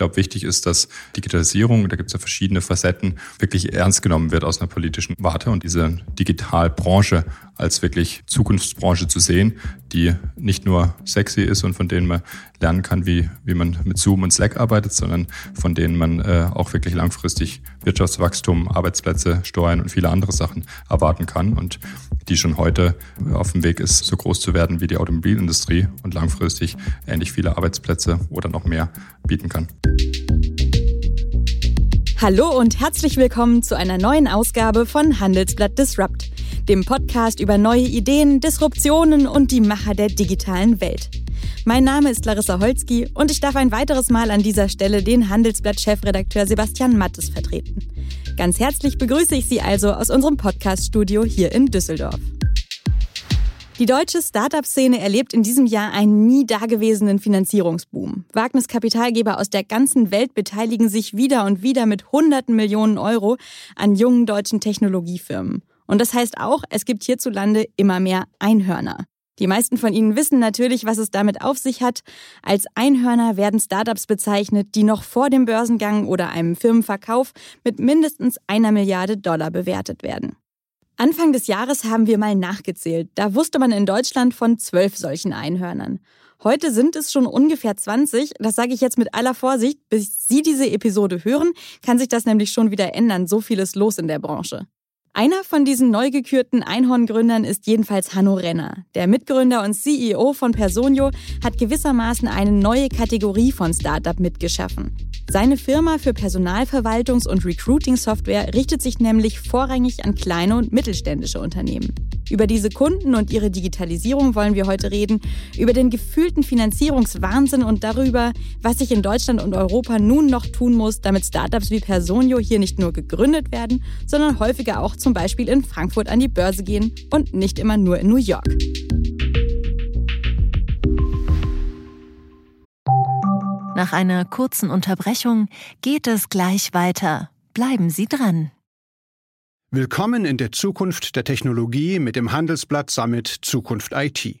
glaube, wichtig ist, dass Digitalisierung, da gibt es ja verschiedene Facetten, wirklich ernst genommen wird aus einer politischen Warte und diese Digitalbranche als wirklich Zukunftsbranche zu sehen, die nicht nur sexy ist und von denen man lernen kann, wie, wie man mit Zoom und Slack arbeitet, sondern von denen man äh, auch wirklich langfristig Wirtschaftswachstum, Arbeitsplätze, Steuern und viele andere Sachen erwarten kann und die schon heute auf dem Weg ist, so groß zu werden wie die Automobilindustrie und langfristig ähnlich viele Arbeitsplätze oder noch mehr bieten kann. Hallo und herzlich willkommen zu einer neuen Ausgabe von Handelsblatt Disrupt, dem Podcast über neue Ideen, Disruptionen und die Macher der digitalen Welt. Mein Name ist Larissa Holzki und ich darf ein weiteres Mal an dieser Stelle den Handelsblatt-Chefredakteur Sebastian Mattes vertreten. Ganz herzlich begrüße ich Sie also aus unserem Podcast-Studio hier in Düsseldorf. Die deutsche Startup-Szene erlebt in diesem Jahr einen nie dagewesenen Finanzierungsboom. Wagniskapitalgeber aus der ganzen Welt beteiligen sich wieder und wieder mit hunderten Millionen Euro an jungen deutschen Technologiefirmen. Und das heißt auch, es gibt hierzulande immer mehr Einhörner. Die meisten von Ihnen wissen natürlich, was es damit auf sich hat. Als Einhörner werden Startups bezeichnet, die noch vor dem Börsengang oder einem Firmenverkauf mit mindestens einer Milliarde Dollar bewertet werden. Anfang des Jahres haben wir mal nachgezählt. Da wusste man in Deutschland von zwölf solchen Einhörnern. Heute sind es schon ungefähr 20. Das sage ich jetzt mit aller Vorsicht. Bis Sie diese Episode hören, kann sich das nämlich schon wieder ändern. So viel ist los in der Branche. Einer von diesen neu gekürten Einhorngründern ist jedenfalls Hanno Renner. Der Mitgründer und CEO von Personio hat gewissermaßen eine neue Kategorie von Startup mitgeschaffen. Seine Firma für Personalverwaltungs- und Recruiting-Software richtet sich nämlich vorrangig an kleine und mittelständische Unternehmen. Über diese Kunden und ihre Digitalisierung wollen wir heute reden, über den gefühlten Finanzierungswahnsinn und darüber, was sich in Deutschland und Europa nun noch tun muss, damit Startups wie Personio hier nicht nur gegründet werden, sondern häufiger auch zum Beispiel in Frankfurt an die Börse gehen und nicht immer nur in New York. Nach einer kurzen Unterbrechung geht es gleich weiter. Bleiben Sie dran. Willkommen in der Zukunft der Technologie mit dem Handelsblatt Summit Zukunft IT.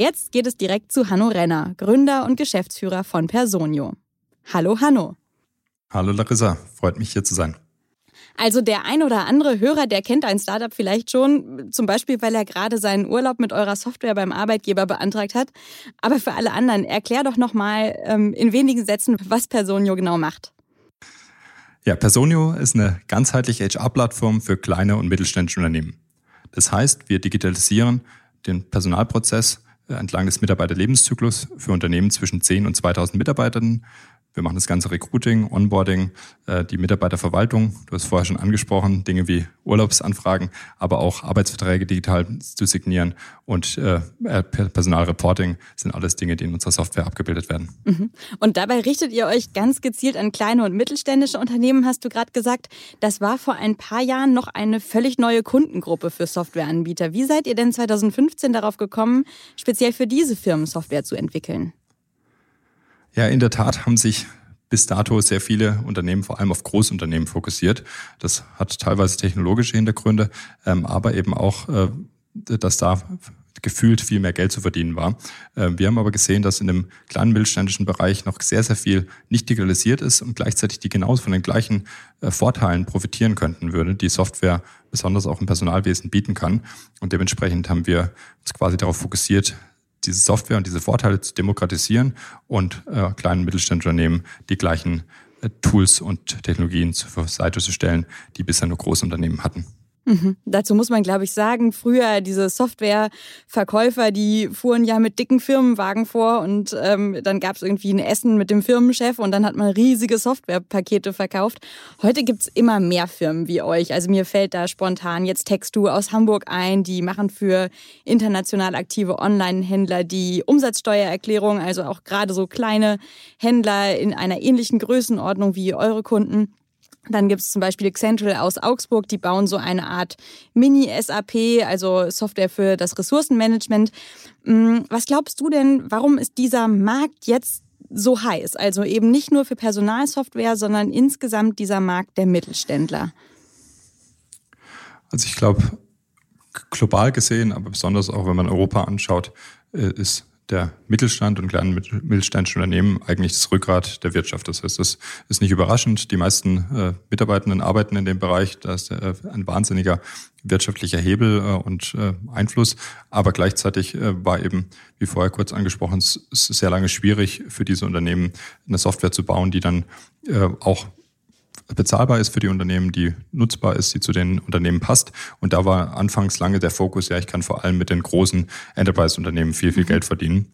Jetzt geht es direkt zu Hanno Renner, Gründer und Geschäftsführer von Personio. Hallo Hanno. Hallo Larissa, freut mich hier zu sein. Also der ein oder andere Hörer, der kennt ein Startup vielleicht schon, zum Beispiel, weil er gerade seinen Urlaub mit eurer Software beim Arbeitgeber beantragt hat. Aber für alle anderen, erklär doch nochmal ähm, in wenigen Sätzen, was Personio genau macht. Ja, Personio ist eine ganzheitliche HR-Plattform für kleine und mittelständische Unternehmen. Das heißt, wir digitalisieren den Personalprozess entlang des Mitarbeiterlebenszyklus für Unternehmen zwischen 10 und 2000 Mitarbeitern wir machen das ganze Recruiting, Onboarding, äh, die Mitarbeiterverwaltung. Du hast vorher schon angesprochen, Dinge wie Urlaubsanfragen, aber auch Arbeitsverträge digital zu signieren und äh, Personalreporting sind alles Dinge, die in unserer Software abgebildet werden. Mhm. Und dabei richtet ihr euch ganz gezielt an kleine und mittelständische Unternehmen, hast du gerade gesagt. Das war vor ein paar Jahren noch eine völlig neue Kundengruppe für Softwareanbieter. Wie seid ihr denn 2015 darauf gekommen, speziell für diese Firmen Software zu entwickeln? Ja, in der Tat haben sich bis dato sehr viele Unternehmen vor allem auf Großunternehmen fokussiert. Das hat teilweise technologische Hintergründe, ähm, aber eben auch, äh, dass da gefühlt viel mehr Geld zu verdienen war. Äh, wir haben aber gesehen, dass in dem kleinen mittelständischen Bereich noch sehr, sehr viel nicht digitalisiert ist und gleichzeitig die genauso von den gleichen äh, Vorteilen profitieren könnten würde, die Software besonders auch im Personalwesen bieten kann. Und dementsprechend haben wir uns quasi darauf fokussiert, diese Software und diese Vorteile zu demokratisieren und äh, kleinen Mittelständunternehmen die gleichen äh, Tools und Technologien zur Seite zu stellen, die bisher nur große Unternehmen hatten. Mhm. Dazu muss man, glaube ich, sagen, früher diese Softwareverkäufer, die fuhren ja mit dicken Firmenwagen vor und ähm, dann gab es irgendwie ein Essen mit dem Firmenchef und dann hat man riesige Softwarepakete verkauft. Heute gibt's immer mehr Firmen wie euch. Also mir fällt da spontan jetzt Textu aus Hamburg ein, die machen für international aktive Online-Händler die Umsatzsteuererklärung, also auch gerade so kleine Händler in einer ähnlichen Größenordnung wie eure Kunden. Dann gibt es zum Beispiel Central aus Augsburg, die bauen so eine Art Mini-SAP, also Software für das Ressourcenmanagement. Mm, was glaubst du denn, warum ist dieser Markt jetzt so heiß? Also eben nicht nur für Personalsoftware, sondern insgesamt dieser Markt der Mittelständler. Also ich glaube, global gesehen, aber besonders auch wenn man Europa anschaut, äh, ist der Mittelstand und kleinen mittelständischen Unternehmen eigentlich das Rückgrat der Wirtschaft. Das heißt, das ist nicht überraschend. Die meisten äh, Mitarbeitenden arbeiten in dem Bereich. Da ist äh, ein wahnsinniger wirtschaftlicher Hebel äh, und äh, Einfluss. Aber gleichzeitig äh, war eben, wie vorher kurz angesprochen, es ist sehr lange schwierig für diese Unternehmen eine Software zu bauen, die dann äh, auch bezahlbar ist für die Unternehmen, die nutzbar ist, die zu den Unternehmen passt. Und da war anfangs lange der Fokus, ja, ich kann vor allem mit den großen Enterprise-Unternehmen viel, viel mhm. Geld verdienen.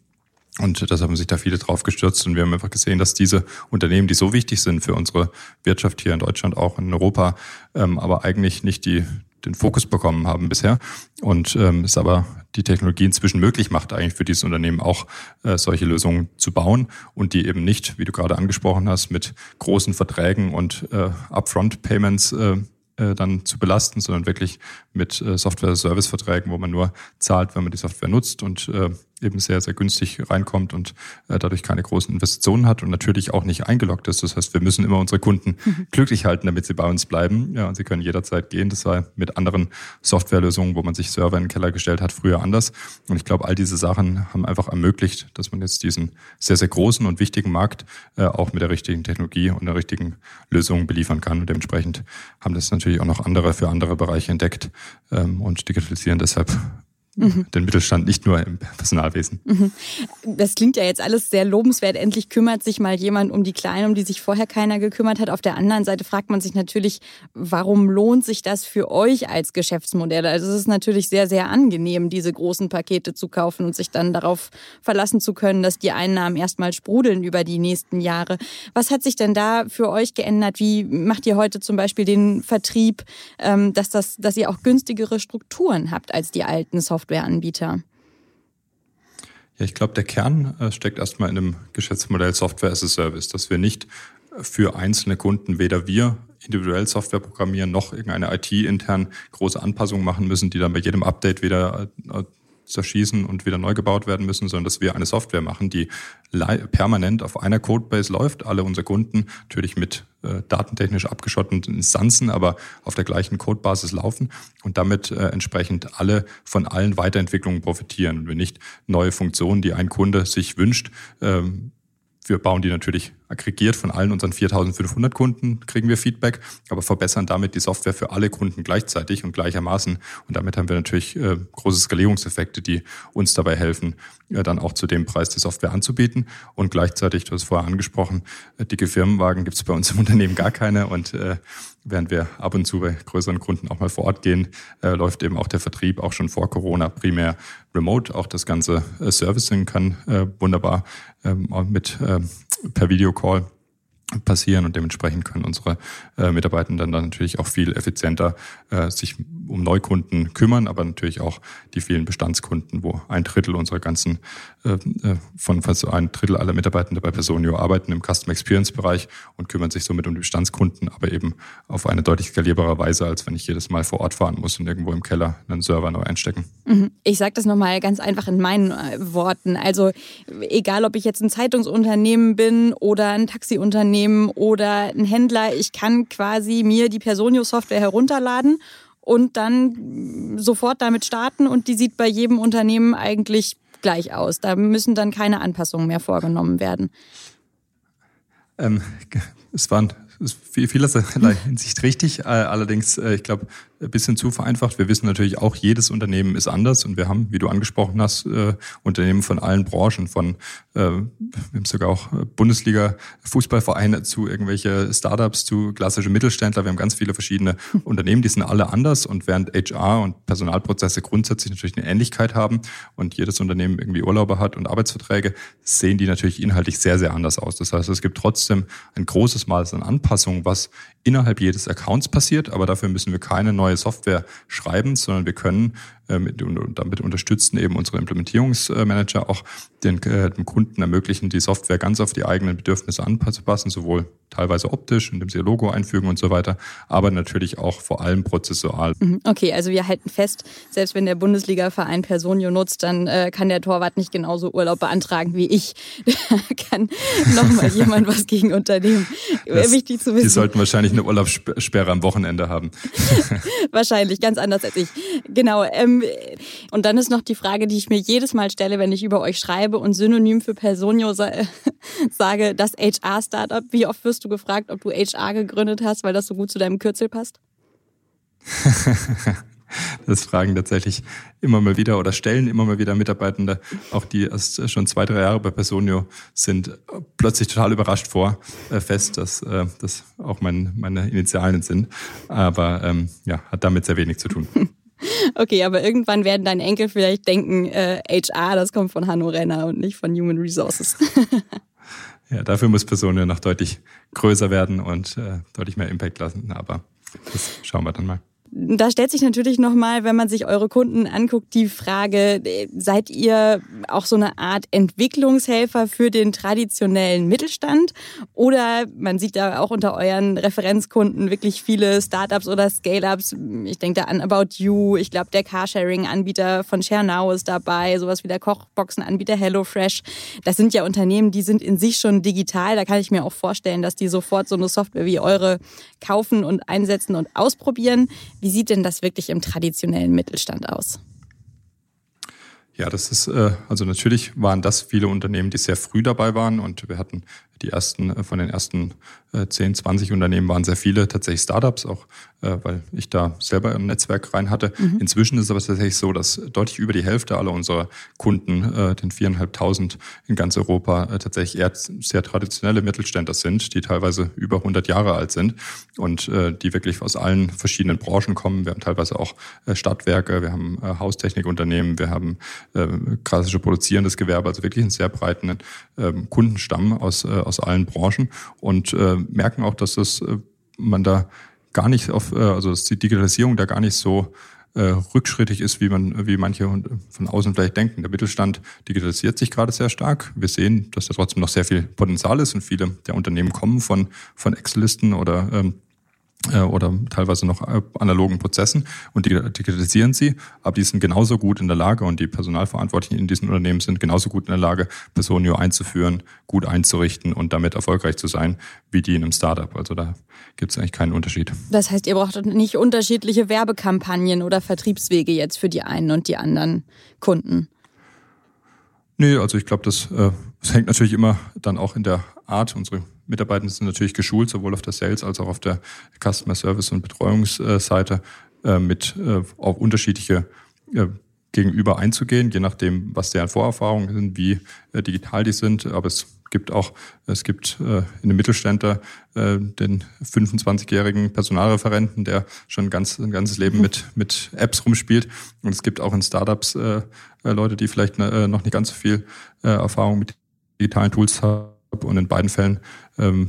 Und das haben sich da viele drauf gestürzt und wir haben einfach gesehen, dass diese Unternehmen, die so wichtig sind für unsere Wirtschaft hier in Deutschland, auch in Europa, ähm, aber eigentlich nicht die, den Fokus bekommen haben bisher. Und ähm, es aber die Technologie inzwischen möglich macht, eigentlich für dieses Unternehmen auch äh, solche Lösungen zu bauen und die eben nicht, wie du gerade angesprochen hast, mit großen Verträgen und äh, Upfront-Payments äh, äh, dann zu belasten, sondern wirklich mit äh, Software-Service-Verträgen, wo man nur zahlt, wenn man die Software nutzt und äh, eben sehr, sehr günstig reinkommt und äh, dadurch keine großen Investitionen hat und natürlich auch nicht eingeloggt ist. Das heißt, wir müssen immer unsere Kunden mhm. glücklich halten, damit sie bei uns bleiben. Ja, und sie können jederzeit gehen. Das war mit anderen Softwarelösungen, wo man sich Server in den Keller gestellt hat, früher anders. Und ich glaube, all diese Sachen haben einfach ermöglicht, dass man jetzt diesen sehr, sehr großen und wichtigen Markt äh, auch mit der richtigen Technologie und der richtigen Lösung beliefern kann. Und dementsprechend haben das natürlich auch noch andere für andere Bereiche entdeckt ähm, und digitalisieren deshalb mhm. den Mittelstand, nicht nur im Personalwesen. Mhm. Das klingt ja jetzt alles sehr lobenswert. Endlich kümmert sich mal jemand um die Kleinen, um die sich vorher keiner gekümmert hat. Auf der anderen Seite fragt man sich natürlich, warum lohnt sich das für euch als Geschäftsmodell? Also es ist natürlich sehr, sehr angenehm, diese großen Pakete zu kaufen und sich dann darauf verlassen zu können, dass die Einnahmen erstmal sprudeln über die nächsten Jahre. Was hat sich denn da für euch geändert? Wie macht ihr heute zum Beispiel den Vertrieb, ähm, dass, das, dass ihr auch günstigere Strukturen habt als die alten Software? Softwareanbieter? Ja, ich glaube, der Kern äh, steckt erstmal in dem Geschäftsmodell Software as a Service, dass wir nicht für einzelne Kunden weder wir individuell Software programmieren noch irgendeine IT intern große Anpassungen machen müssen, die dann bei jedem Update wieder äh, zerschießen und wieder neu gebaut werden müssen, sondern dass wir eine Software machen, die permanent auf einer Codebase läuft. Alle unsere Kunden natürlich mit äh, datentechnisch abgeschotteten Instanzen, aber auf der gleichen Codebasis laufen und damit äh, entsprechend alle von allen Weiterentwicklungen profitieren und wir nicht neue Funktionen, die ein Kunde sich wünscht, ähm, wir bauen die natürlich aggregiert von allen unseren 4500 Kunden, kriegen wir Feedback, aber verbessern damit die Software für alle Kunden gleichzeitig und gleichermaßen. Und damit haben wir natürlich äh, große Skalierungseffekte, die uns dabei helfen, äh, dann auch zu dem Preis die Software anzubieten. Und gleichzeitig, du hast vorher angesprochen, äh, dicke Firmenwagen gibt es bei uns im Unternehmen gar keine. Und äh, während wir ab und zu bei größeren Kunden auch mal vor Ort gehen, äh, läuft eben auch der Vertrieb auch schon vor Corona primär remote. Auch das ganze äh, Servicing kann äh, wunderbar ähm, mit äh, per Videocall passieren und dementsprechend können unsere äh, Mitarbeitenden dann natürlich auch viel effizienter äh, sich um Neukunden kümmern, aber natürlich auch die vielen Bestandskunden, wo ein Drittel unserer ganzen äh, äh von fast ein Drittel aller Mitarbeitenden bei Personio arbeiten im Customer Experience Bereich und kümmern sich somit um die Bestandskunden, aber eben auf eine deutlich skalierbare Weise, als wenn ich jedes Mal vor Ort fahren muss und irgendwo im Keller einen Server neu einstecken. Mhm. Ich sage das nochmal ganz einfach in meinen äh, Worten. Also egal, ob ich jetzt ein Zeitungsunternehmen bin oder ein Taxiunternehmen Unternehmen oder ein Händler, ich kann quasi mir die Personio-Software herunterladen und dann sofort damit starten und die sieht bei jedem Unternehmen eigentlich gleich aus. Da müssen dann keine Anpassungen mehr vorgenommen werden. Ähm, es waren vielerlei Hinsicht richtig. Äh, allerdings, äh, ich glaube, ein bisschen zu vereinfacht. Wir wissen natürlich auch, jedes Unternehmen ist anders und wir haben, wie du angesprochen hast, äh, Unternehmen von allen Branchen, von äh, wir haben sogar auch Bundesliga-Fußballvereine zu irgendwelche Startups, zu klassische Mittelständler. Wir haben ganz viele verschiedene Unternehmen, die sind alle anders und während HR und Personalprozesse grundsätzlich natürlich eine Ähnlichkeit haben und jedes Unternehmen irgendwie Urlaube hat und Arbeitsverträge, sehen die natürlich inhaltlich sehr, sehr anders aus. Das heißt, es gibt trotzdem ein großes Maß an Anpassungen, was innerhalb jedes Accounts passiert, aber dafür müssen wir keine neue Software schreiben, sondern wir können und damit unterstützen eben unsere Implementierungsmanager auch den, äh, dem Kunden ermöglichen, die Software ganz auf die eigenen Bedürfnisse anzupassen, sowohl teilweise optisch, indem sie ihr Logo einfügen und so weiter, aber natürlich auch vor allem prozessual. Mhm. Okay, also wir halten fest, selbst wenn der Bundesliga-Verein Personio nutzt, dann äh, kann der Torwart nicht genauso Urlaub beantragen wie ich. Da kann nochmal jemand was gegen unternehmen. Das, Wichtig zu wissen. Die sollten wahrscheinlich eine Urlaubssperre am Wochenende haben. wahrscheinlich, ganz anders als ich. Genau. Ähm, und dann ist noch die Frage, die ich mir jedes Mal stelle, wenn ich über euch schreibe und synonym für Personio sage, das HR-Startup. Wie oft wirst du gefragt, ob du HR gegründet hast, weil das so gut zu deinem Kürzel passt? Das fragen tatsächlich immer mal wieder oder stellen immer mal wieder Mitarbeitende, auch die erst schon zwei, drei Jahre bei Personio sind, plötzlich total überrascht vor, äh, fest, dass äh, das auch mein, meine Initialen sind. Aber ähm, ja, hat damit sehr wenig zu tun. Okay, aber irgendwann werden deine Enkel vielleicht denken, äh, HR, das kommt von Hanno Renner und nicht von Human Resources. ja, dafür muss Person ja noch deutlich größer werden und äh, deutlich mehr Impact lassen. Aber das schauen wir dann mal. Da stellt sich natürlich nochmal, wenn man sich eure Kunden anguckt, die Frage, seid ihr auch so eine Art Entwicklungshelfer für den traditionellen Mittelstand? Oder man sieht da auch unter euren Referenzkunden wirklich viele Startups oder Scale-Ups. Ich denke da an About You. Ich glaube, der Carsharing-Anbieter von ShareNow ist dabei. Sowas wie der Kochboxen-Anbieter HelloFresh. Das sind ja Unternehmen, die sind in sich schon digital. Da kann ich mir auch vorstellen, dass die sofort so eine Software wie eure kaufen und einsetzen und ausprobieren. Wie sieht denn das wirklich im traditionellen Mittelstand aus? Ja, das ist, äh, also natürlich waren das viele Unternehmen, die sehr früh dabei waren und wir hatten die ersten, äh, von den ersten 10, äh, 20 Unternehmen waren sehr viele tatsächlich Startups, auch äh, weil ich da selber im Netzwerk rein hatte. Mhm. Inzwischen ist es aber tatsächlich so, dass deutlich über die Hälfte aller unserer Kunden, den viereinhalbtausend in ganz Europa, tatsächlich eher sehr traditionelle Mittelständler sind, die teilweise über 100 Jahre alt sind und die wirklich aus allen verschiedenen Branchen kommen. Wir haben teilweise auch Stadtwerke, wir haben Haustechnikunternehmen, wir haben klassische produzierendes Gewerbe, also wirklich einen sehr breiten ähm, Kundenstamm aus aus allen Branchen und äh, merken auch, dass das äh, man da gar nicht auf, äh, also dass die Digitalisierung da gar nicht so äh, rückschrittig ist, wie man, wie manche von außen vielleicht denken. Der Mittelstand digitalisiert sich gerade sehr stark. Wir sehen, dass da trotzdem noch sehr viel Potenzial ist und viele der Unternehmen kommen von, von Excel-Listen oder ähm, äh, oder teilweise noch äh, analogen Prozessen und digitalisieren sie, aber die sind genauso gut in der Lage und die Personalverantwortlichen in diesen Unternehmen sind genauso gut in der Lage, Personio einzuführen, gut einzurichten und damit erfolgreich zu sein, wie die in einem Startup. Also da gibt es eigentlich keinen Unterschied. Das heißt, ihr braucht nicht unterschiedliche Werbekampagnen oder Vertriebswege jetzt für die einen und die anderen Kunden. Nee, also ich glaube, das, äh, das hängt natürlich immer dann auch in der Art. Unsere Mitarbeiter sind natürlich geschult, sowohl auf der Sales als auch auf der Customer Service und Betreuungsseite äh, mit äh, auf unterschiedliche äh, gegenüber einzugehen, je nachdem, was deren Vorerfahrungen sind, wie digital die sind. Aber es gibt auch, es gibt äh, in den Mittelständler äh, den 25-jährigen Personalreferenten, der schon ganz, ein ganzes Leben mit, mit Apps rumspielt. Und es gibt auch in Startups äh, Leute, die vielleicht noch nicht ganz so viel Erfahrung mit digitalen Tools haben. Und in beiden Fällen ähm,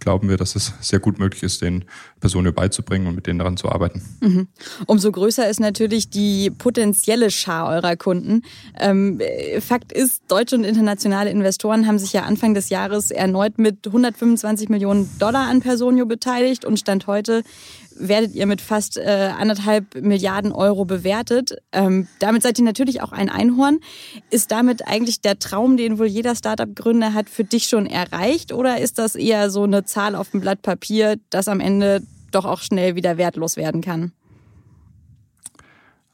glauben wir, dass es sehr gut möglich ist, den Personen beizubringen und mit denen daran zu arbeiten. Mhm. Umso größer ist natürlich die potenzielle Schar eurer Kunden. Ähm, Fakt ist, deutsche und internationale Investoren haben sich ja Anfang des Jahres erneut mit 125 Millionen Dollar an Personio beteiligt und Stand heute werdet ihr mit fast äh, anderthalb Milliarden Euro bewertet. Ähm, damit seid ihr natürlich auch ein Einhorn. Ist damit eigentlich der Traum, den wohl jeder Startup-Gründer hat, für dich schon erreicht? Oder ist das eher so eine Zahl auf dem Blatt Papier, das am Ende doch auch schnell wieder wertlos werden kann?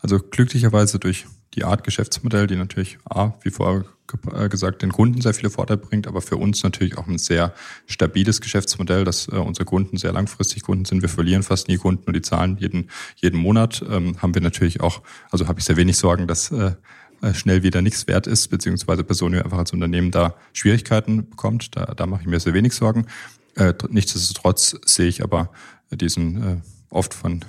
Also glücklicherweise durch die Art Geschäftsmodell, die natürlich A, wie vorher gesagt, den Kunden sehr viele Vorteile bringt, aber für uns natürlich auch ein sehr stabiles Geschäftsmodell, dass äh, unsere Kunden sehr langfristig Kunden sind. Wir verlieren fast nie Kunden und die zahlen jeden, jeden Monat. Ähm, haben wir natürlich auch, also habe ich sehr wenig Sorgen, dass äh, äh schnell wieder nichts wert ist, beziehungsweise Personio einfach als Unternehmen da Schwierigkeiten bekommt. Da, da mache ich mir sehr wenig Sorgen. Äh, nichtsdestotrotz sehe ich aber diesen äh, oft von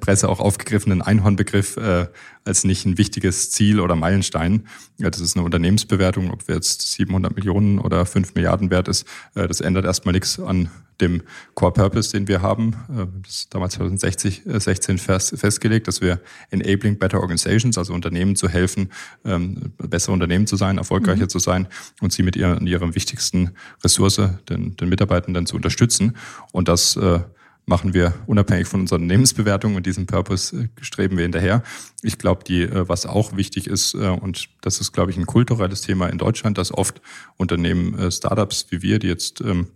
Presse auch aufgegriffenen Einhornbegriff äh, als nicht ein wichtiges Ziel oder Meilenstein. Ja, das ist eine Unternehmensbewertung, ob wir jetzt 700 Millionen oder 5 Milliarden wert ist. Äh, das ändert erstmal nichts an dem Core Purpose, den wir haben. Äh, das ist damals 2016 fest, festgelegt, dass wir enabling better organizations, also Unternehmen zu helfen, ähm, bessere Unternehmen zu sein, erfolgreicher mhm. zu sein und sie mit ihren, ihrer wichtigsten Ressource, den, den Mitarbeitenden, zu unterstützen. Und das äh, machen wir unabhängig von unserer Unternehmensbewertung und diesem Purpose äh, streben wir hinterher. Ich glaube, die, äh, was auch wichtig ist, äh, und das ist, glaube ich, ein kulturelles Thema in Deutschland, dass oft Unternehmen, Startups wie wir, die jetzt ähm,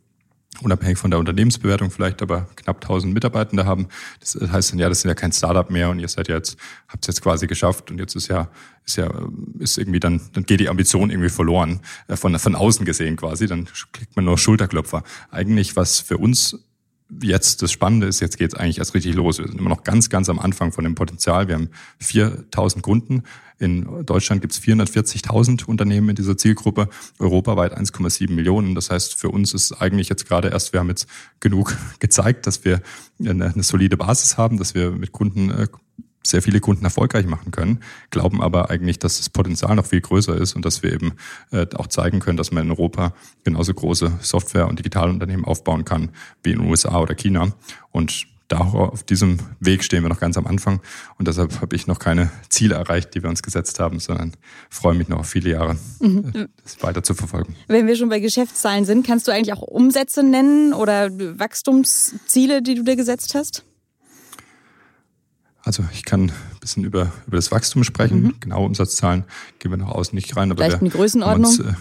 unabhängig von der Unternehmensbewertung vielleicht aber knapp 1000 Mitarbeitende haben. Das heißt dann, ja, das sind ja kein Startup mehr und ihr seid ja jetzt, habt es jetzt quasi geschafft und jetzt ist ja, ist ja, ist irgendwie dann, dann geht die Ambition irgendwie verloren, von, von außen gesehen quasi, dann kriegt man nur Schulterklopfer. Eigentlich, was für uns jetzt das Spannende ist, jetzt geht es eigentlich erst richtig los. Wir sind immer noch ganz, ganz am Anfang von dem Potenzial. Wir haben 4000 Kunden. In Deutschland gibt es 440.000 Unternehmen in dieser Zielgruppe, europaweit 1,7 Millionen. Das heißt, für uns ist eigentlich jetzt gerade erst, wir haben jetzt genug gezeigt, dass wir eine, eine solide Basis haben, dass wir mit Kunden äh, sehr viele Kunden erfolgreich machen können, glauben aber eigentlich, dass das Potenzial noch viel größer ist und dass wir eben äh, auch zeigen können, dass man in Europa genauso große Software- und Digitalunternehmen aufbauen kann wie in den USA oder China. Und da auf diesem Weg stehen wir noch ganz am Anfang und deshalb habe ich noch keine Ziele erreicht, die wir uns gesetzt haben, sondern freue mich noch auf viele Jahre, mhm. Äh, das weiter zu verfolgen. Wenn wir schon bei Geschäftszahlen sind, kannst du eigentlich auch Umsätze nennen oder Wachstumsziele, die du dir gesetzt hast? Also ich kann ein bisschen über, über das Wachstum sprechen. Mhm. Genaue Umsatzzahlen gehen wir nach außen nicht rein. Aber Vielleicht eine Größenordnung? Uns, äh,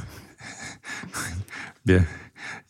wir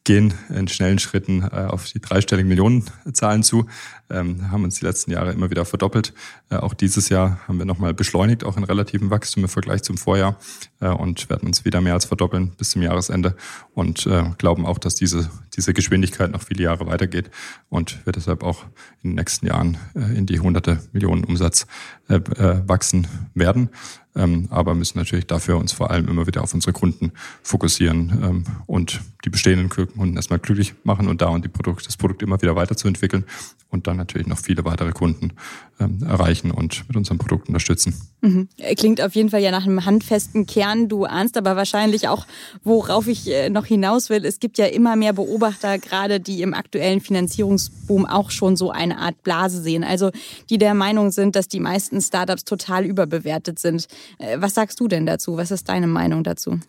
gehen in schnellen Schritten äh, auf die dreistelligen Millionenzahlen zu, ähm, haben uns die letzten Jahre immer wieder verdoppelt. Äh, auch dieses Jahr haben wir nochmal beschleunigt, auch in relativen Wachstum im Vergleich zum Vorjahr äh, und werden uns wieder mehr als verdoppeln bis zum Jahresende und äh, glauben auch, dass diese, diese Geschwindigkeit noch viele Jahre weitergeht und wir deshalb auch in den nächsten Jahren in die hunderte Millionen Umsatz wachsen werden ähm, aber müssen natürlich dafür uns vor allem immer wieder auf unsere Kunden fokussieren ähm, und die bestehenden Kunden erstmal glücklich machen und da und die Produkt, das Produkt immer wieder weiterzuentwickeln und dann natürlich noch viele weitere Kunden ähm, erreichen und mit unserem Produkt unterstützen. Mhm. Klingt auf jeden Fall ja nach einem handfesten Kern. Du ahnst aber wahrscheinlich auch, worauf ich äh, noch hinaus will. Es gibt ja immer mehr Beobachter, gerade die im aktuellen Finanzierungsboom auch schon so eine Art Blase sehen. Also die der Meinung sind, dass die meisten Startups total überbewertet sind. Äh, was sagst du denn dazu? Was ist deine Meinung dazu?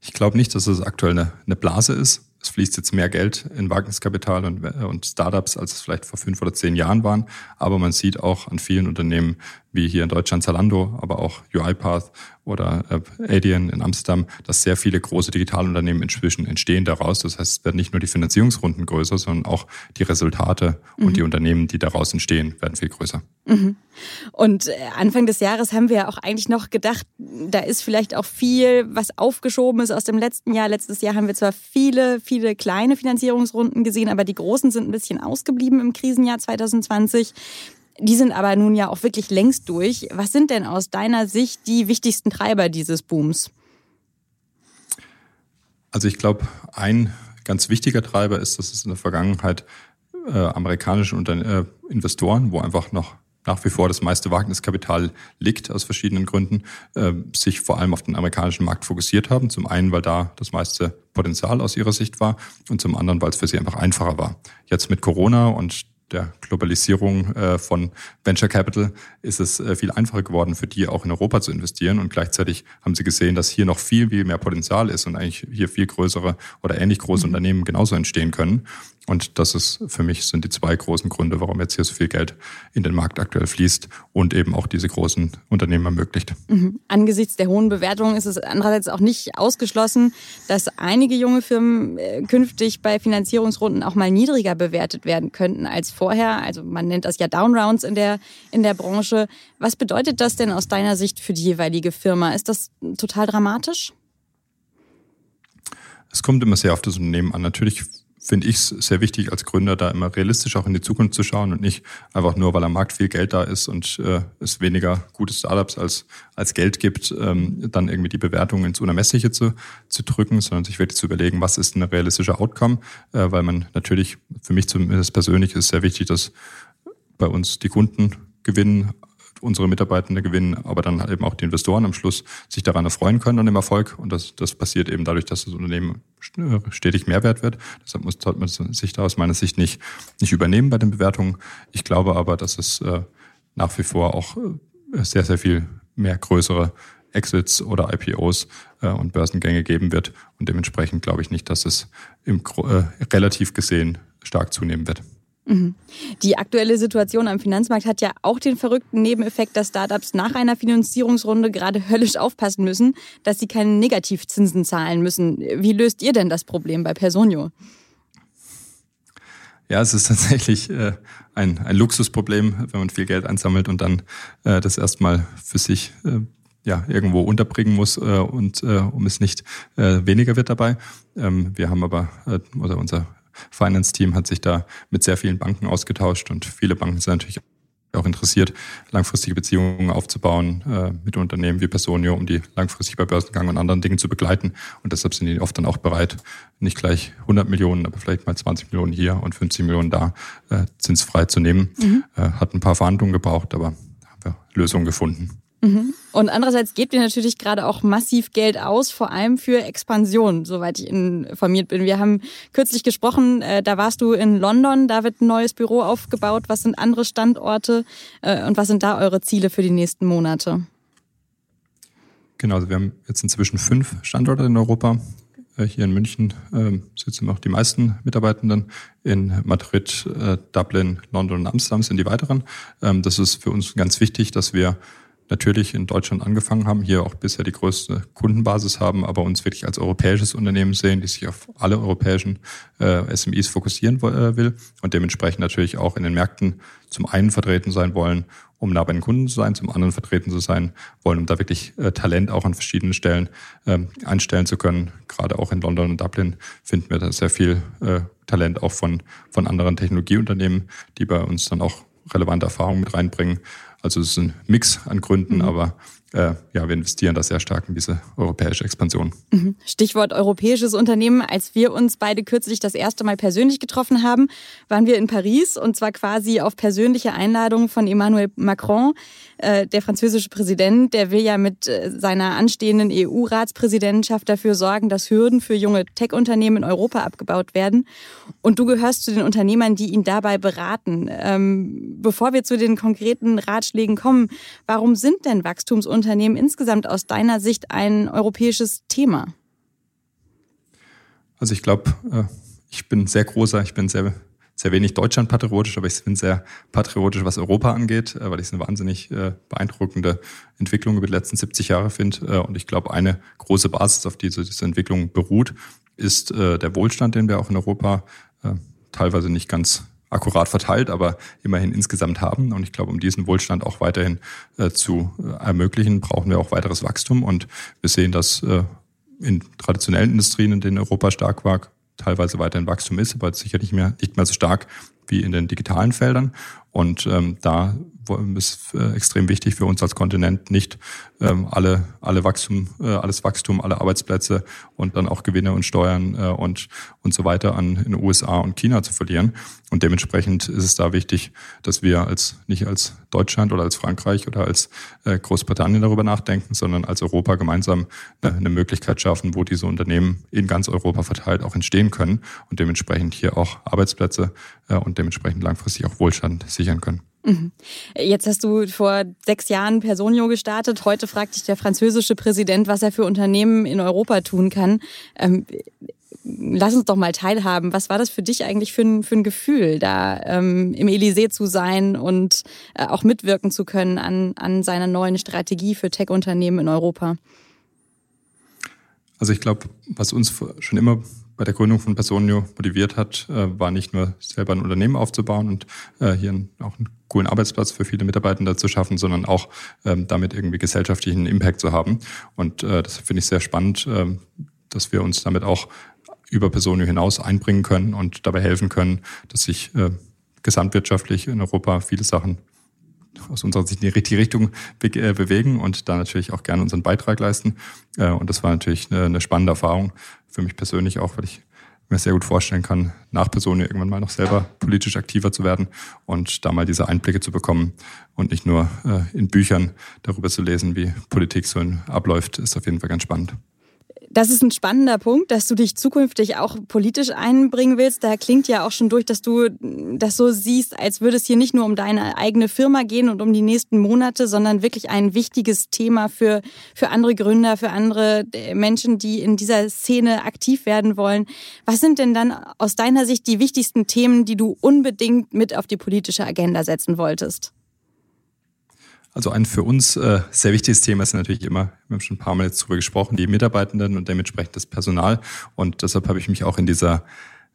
Ich glaube nicht, dass es aktuell eine, eine Blase ist es fließt jetzt mehr Geld in Wagniskapital und, und Startups, als es vielleicht vor fünf oder zehn Jahren waren. Aber man sieht auch an vielen Unternehmen, wie hier in Deutschland Zalando, aber auch UiPath oder äh, Adyen in Amsterdam, dass sehr viele große Digitalunternehmen inzwischen entstehen daraus. Das heißt, es werden nicht nur die Finanzierungsrunden größer, sondern auch die Resultate mhm. und die Unternehmen, die daraus entstehen, werden viel größer. Mhm. Und äh, Anfang des Jahres haben wir ja auch eigentlich noch gedacht, da ist vielleicht auch viel, was aufgeschoben ist aus dem letzten Jahr. Letztes Jahr haben wir zwar viele, viele kleine Finanzierungsrunden gesehen, aber die großen sind ein bisschen ausgeblieben im Krisenjahr 2020. Die sind aber nun ja auch wirklich längst durch. Was sind denn aus deiner Sicht die wichtigsten Treiber dieses Booms? Also ich glaube, ein ganz wichtiger Treiber ist, dass es in der Vergangenheit äh, amerikanische äh, Investoren, wo einfach noch nach wie vor das meiste Wagniskapital liegt aus verschiedenen Gründen, äh, sich vor allem auf den amerikanischen Markt fokussiert haben. Zum einen, weil da das meiste Potenzial aus ihrer Sicht war und zum anderen, weil es für sie einfach einfacher war. Jetzt mit Corona und der Globalisierung äh, von Venture Capital ist es äh, viel einfacher geworden, für die auch in Europa zu investieren. Und gleichzeitig haben sie gesehen, dass hier noch viel, viel mehr Potenzial ist und eigentlich hier viel größere oder ähnlich große mhm. Unternehmen genauso entstehen können. Und das ist für mich sind die zwei großen Gründe, warum jetzt hier so viel Geld in den Markt aktuell fließt und eben auch diese großen Unternehmen ermöglicht. Mhm. Angesichts der hohen Bewertungen ist es andererseits auch nicht ausgeschlossen, dass einige junge Firmen äh, künftig bei Finanzierungsrunden auch mal niedriger bewertet werden könnten als vorher. Also man nennt das ja Downrounds in der, in der Branche. Was bedeutet das denn aus deiner Sicht für die jeweilige Firma? Ist das total dramatisch? Es kommt immer sehr auf das Unternehmen an. Natürlich finde ich es sehr wichtig als Gründer, da immer realistisch auch in die Zukunft zu schauen und nicht einfach nur, weil am Markt viel Geld da ist und äh, es weniger gute Startups als, als Geld gibt, ähm, dann irgendwie die Bewertung ins Unermessliche zu, zu drücken, sondern sich wirklich zu überlegen, was ist ein realistischer Outcome, äh, weil man natürlich, für mich zumindest persönlich ist sehr wichtig, dass bei uns die Kunden gewinnen, unsere Mitarbeitende gewinnen, aber dann eben auch die Investoren am Schluss sich daran erfreuen können an dem Erfolg. Und das, das passiert eben dadurch, dass das Unternehmen stetig Mehrwert wird. Deshalb muss sollte man sich da aus meiner Sicht nicht, nicht übernehmen bei den Bewertungen. Ich glaube aber, dass es äh, nach wie vor auch äh, sehr, sehr viel mehr größere Exits oder IPOs äh, und Börsengänge geben wird. Und dementsprechend glaube ich nicht, dass es im, äh, relativ gesehen stark zunehmen wird. Mhm. Die aktuelle Situation am Finanzmarkt hat ja auch den verrückten Nebeneffekt, dass Startups nach einer Finanzierungsrunde gerade höllisch aufpassen müssen, dass sie keine Negativzinsen zahlen müssen. Wie löst ihr denn das Problem bei Personio? Ja, es ist tatsächlich äh, ein, ein Luxusproblem, wenn man viel Geld einsammelt und dann äh, das erstmal für sich äh, ja, irgendwo unterbringen muss äh, und äh, um es nicht äh, weniger wird dabei. Ähm, wir haben aber, äh, oder unser Finance-Team hat sich da mit sehr vielen Banken ausgetauscht und viele Banken sind natürlich auch interessiert, langfristige Beziehungen aufzubauen äh, mit Unternehmen wie Personio, um die langfristig bei Börsengang und anderen Dingen zu begleiten. Und deshalb sind die oft dann auch bereit, nicht gleich 100 Millionen, aber vielleicht mal 20 Millionen hier und 50 Millionen da äh, zinsfrei zu nehmen. Mhm. Äh, hat ein paar Verhandlungen gebraucht, aber haben wir Lösungen gefunden. Mhm. Und andererseits gebt ihr natürlich gerade auch massiv Geld aus, vor allem für Expansion, soweit ich informiert bin. Wir haben kürzlich gesprochen, äh, da warst du in London, da wird ein neues Büro aufgebaut. Was sind andere Standorte äh, und was sind da eure Ziele für die nächsten Monate? Genau, also wir haben jetzt inzwischen fünf Standorte in Europa. Äh, hier in München äh, sitzen noch die meisten Mitarbeitenden. In Madrid, äh, Dublin, London und Amsterdam sind die weiteren. Ähm, das ist für uns ganz wichtig, dass wir natürlich in Deutschland angefangen haben, hier auch bisher die größte Kundenbasis haben, aber uns wirklich als europäisches Unternehmen sehen, die sich auf alle europäischen äh, SMEs fokussieren äh, will und dementsprechend natürlich auch in den Märkten zum einen vertreten sein wollen, um nah bei den Kunden zu sein, zum anderen vertreten zu sein wollen, um da wirklich äh, Talent auch an verschiedenen Stellen äh, einstellen zu können. Gerade auch in London und Dublin finden wir da sehr viel äh, Talent auch von, von anderen Technologieunternehmen, die bei uns dann auch relevante Erfahrungen mit reinbringen. Also es ist ein Mix an Gründen, mhm. aber äh, ja, wir investieren da sehr stark in diese europäische Expansion. Mhm. Stichwort europäisches Unternehmen. Als wir uns beide kürzlich das erste Mal persönlich getroffen haben, waren wir in Paris und zwar quasi auf persönliche Einladung von Emmanuel Macron, äh, der französische Präsident. Der will ja mit äh, seiner anstehenden EU-Ratspräsidentschaft dafür sorgen, dass Hürden für junge Tech-Unternehmen in Europa abgebaut werden. Und du gehörst zu den Unternehmern, die ihn dabei beraten. Ähm, bevor wir zu den konkreten Ratschlägen kommen, warum sind denn Wachstumsunternehmen Unternehmen insgesamt aus deiner Sicht ein europäisches Thema? Also ich glaube, äh, ich bin sehr großer, ich bin sehr, sehr wenig Deutschland-patriotisch, aber ich bin sehr patriotisch, was Europa angeht, äh, weil ich es eine wahnsinnig äh, beeindruckende Entwicklung über die letzten 70 Jahre finde. Und ich glaube, eine große Basis, auf die diese Entwicklung beruht, ist der Wohlstand, den wir auch in Europa teilweise nicht ganz akkurat verteilt, aber immerhin insgesamt haben. Und ich glaube, um diesen Wohlstand auch weiterhin äh, zu äh, ermöglichen, brauchen wir auch weiteres Wachstum. Und wir sehen, dass äh, in traditionellen Industrien, in denen Europa stark war, teilweise weiterhin Wachstum ist, aber sicherlich mehr, nicht mehr so stark wie in den digitalen Feldern. Und ähm, da ist äh, extrem wichtig für uns als Kontinent, nicht ähm, alle, alle Wachstum, äh, alles Wachstum, alle Arbeitsplätze und dann auch Gewinne und Steuern äh, und, und so weiter an in den USA und China zu verlieren. Und dementsprechend ist es da wichtig, dass wir als nicht als Deutschland oder als Frankreich oder als äh, Großbritannien darüber nachdenken, sondern als Europa gemeinsam äh, eine Möglichkeit schaffen, wo diese Unternehmen in ganz Europa verteilt auch entstehen können und dementsprechend hier auch Arbeitsplätze äh, und dementsprechend langfristig auch Wohlstand sichern können. Mhm. Jetzt hast du vor sechs Jahren Personio gestartet. Heute fragt dich der französische Präsident, was er für Unternehmen in Europa tun kann. Ähm, lass uns doch mal teilhaben. Was war das für dich eigentlich für ein, für ein Gefühl, da ähm, im Elysée zu sein und äh, auch mitwirken zu können an, an seiner neuen Strategie für Tech-Unternehmen in Europa? Also ich glaube, was uns schon immer bei der Gründung von Personio motiviert hat, äh, war nicht nur selber ein Unternehmen aufzubauen und äh, hier auch einen coolen Arbeitsplatz für viele Mitarbeitende zu schaffen, sondern auch ähm, damit irgendwie gesellschaftlichen Impact zu haben. Und äh, das finde ich sehr spannend, ähm, dass wir uns damit auch über Personio hinaus einbringen können und dabei helfen können, dass sich gesamtwirtschaftlich in Europa viele Sachen aus unserer Sicht in die richtige Richtung be äh, bewegen und da natürlich auch gerne unseren Beitrag leisten. Äh, und das war natürlich eine, eine spannende Erfahrung für mich persönlich auch, weil ich mir sehr gut vorstellen kann, nach Personio irgendwann mal noch selber politisch aktiver zu werden und da mal diese Einblicke zu bekommen und nicht nur äh, in Büchern darüber zu lesen, wie Politik so abläuft, ist auf jeden Fall ganz spannend. Das ist ein spannender Punkt, dass du dich zukünftig auch politisch einbringen willst. Da klingt ja auch schon durch, dass du das so siehst, als würde es hier nicht nur um deine eigene Firma gehen und um die nächsten Monate, sondern wirklich ein wichtiges Thema für, für andere Gründer, für andere äh, Menschen, die in dieser Szene aktiv werden wollen. Was sind denn dann aus deiner Sicht die wichtigsten Themen, die du unbedingt mit auf die politische Agenda setzen wolltest? Also ein für uns äh, sehr wichtiges Thema ist natürlich immer, wir haben schon ein paar Mal jetzt darüber gesprochen, die Mitarbeitenden und dementsprechend das Personal. Und deshalb habe ich mich auch in dieser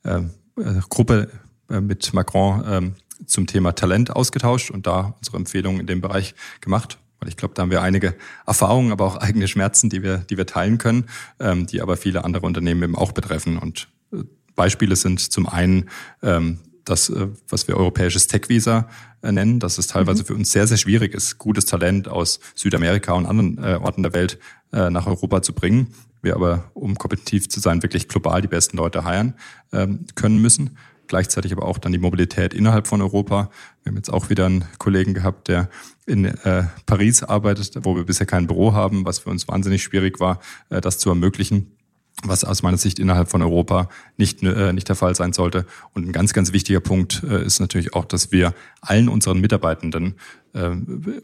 äh, äh Gruppe äh, mit Macron äh, zum Thema Talent ausgetauscht und da unsere Empfehlungen in dem Bereich gemacht. Weil ich glaube, da haben wir einige Erfahrungen, aber auch eigene Schmerzen, die wir, die wir teilen können, ähm, die aber viele andere Unternehmen eben auch betreffen. Und äh, Beispiele sind zum einen ähm, das, äh, was wir europäisches Tech-Visa äh, nennen, dass es teilweise mhm. für uns sehr, sehr schwierig ist, gutes Talent aus Südamerika und anderen äh, Orten der Welt nach Europa zu bringen. Wir aber, um kompetitiv zu sein, wirklich global die besten Leute heiren ähm, können müssen. Gleichzeitig aber auch dann die Mobilität innerhalb von Europa. Wir haben jetzt auch wieder einen Kollegen gehabt, der in äh, Paris arbeitet, wo wir bisher kein Büro haben, was für uns wahnsinnig schwierig war, äh, das zu ermöglichen was aus meiner Sicht innerhalb von Europa nicht, äh, nicht der Fall sein sollte. Und ein ganz, ganz wichtiger Punkt äh, ist natürlich auch, dass wir allen unseren Mitarbeitenden äh,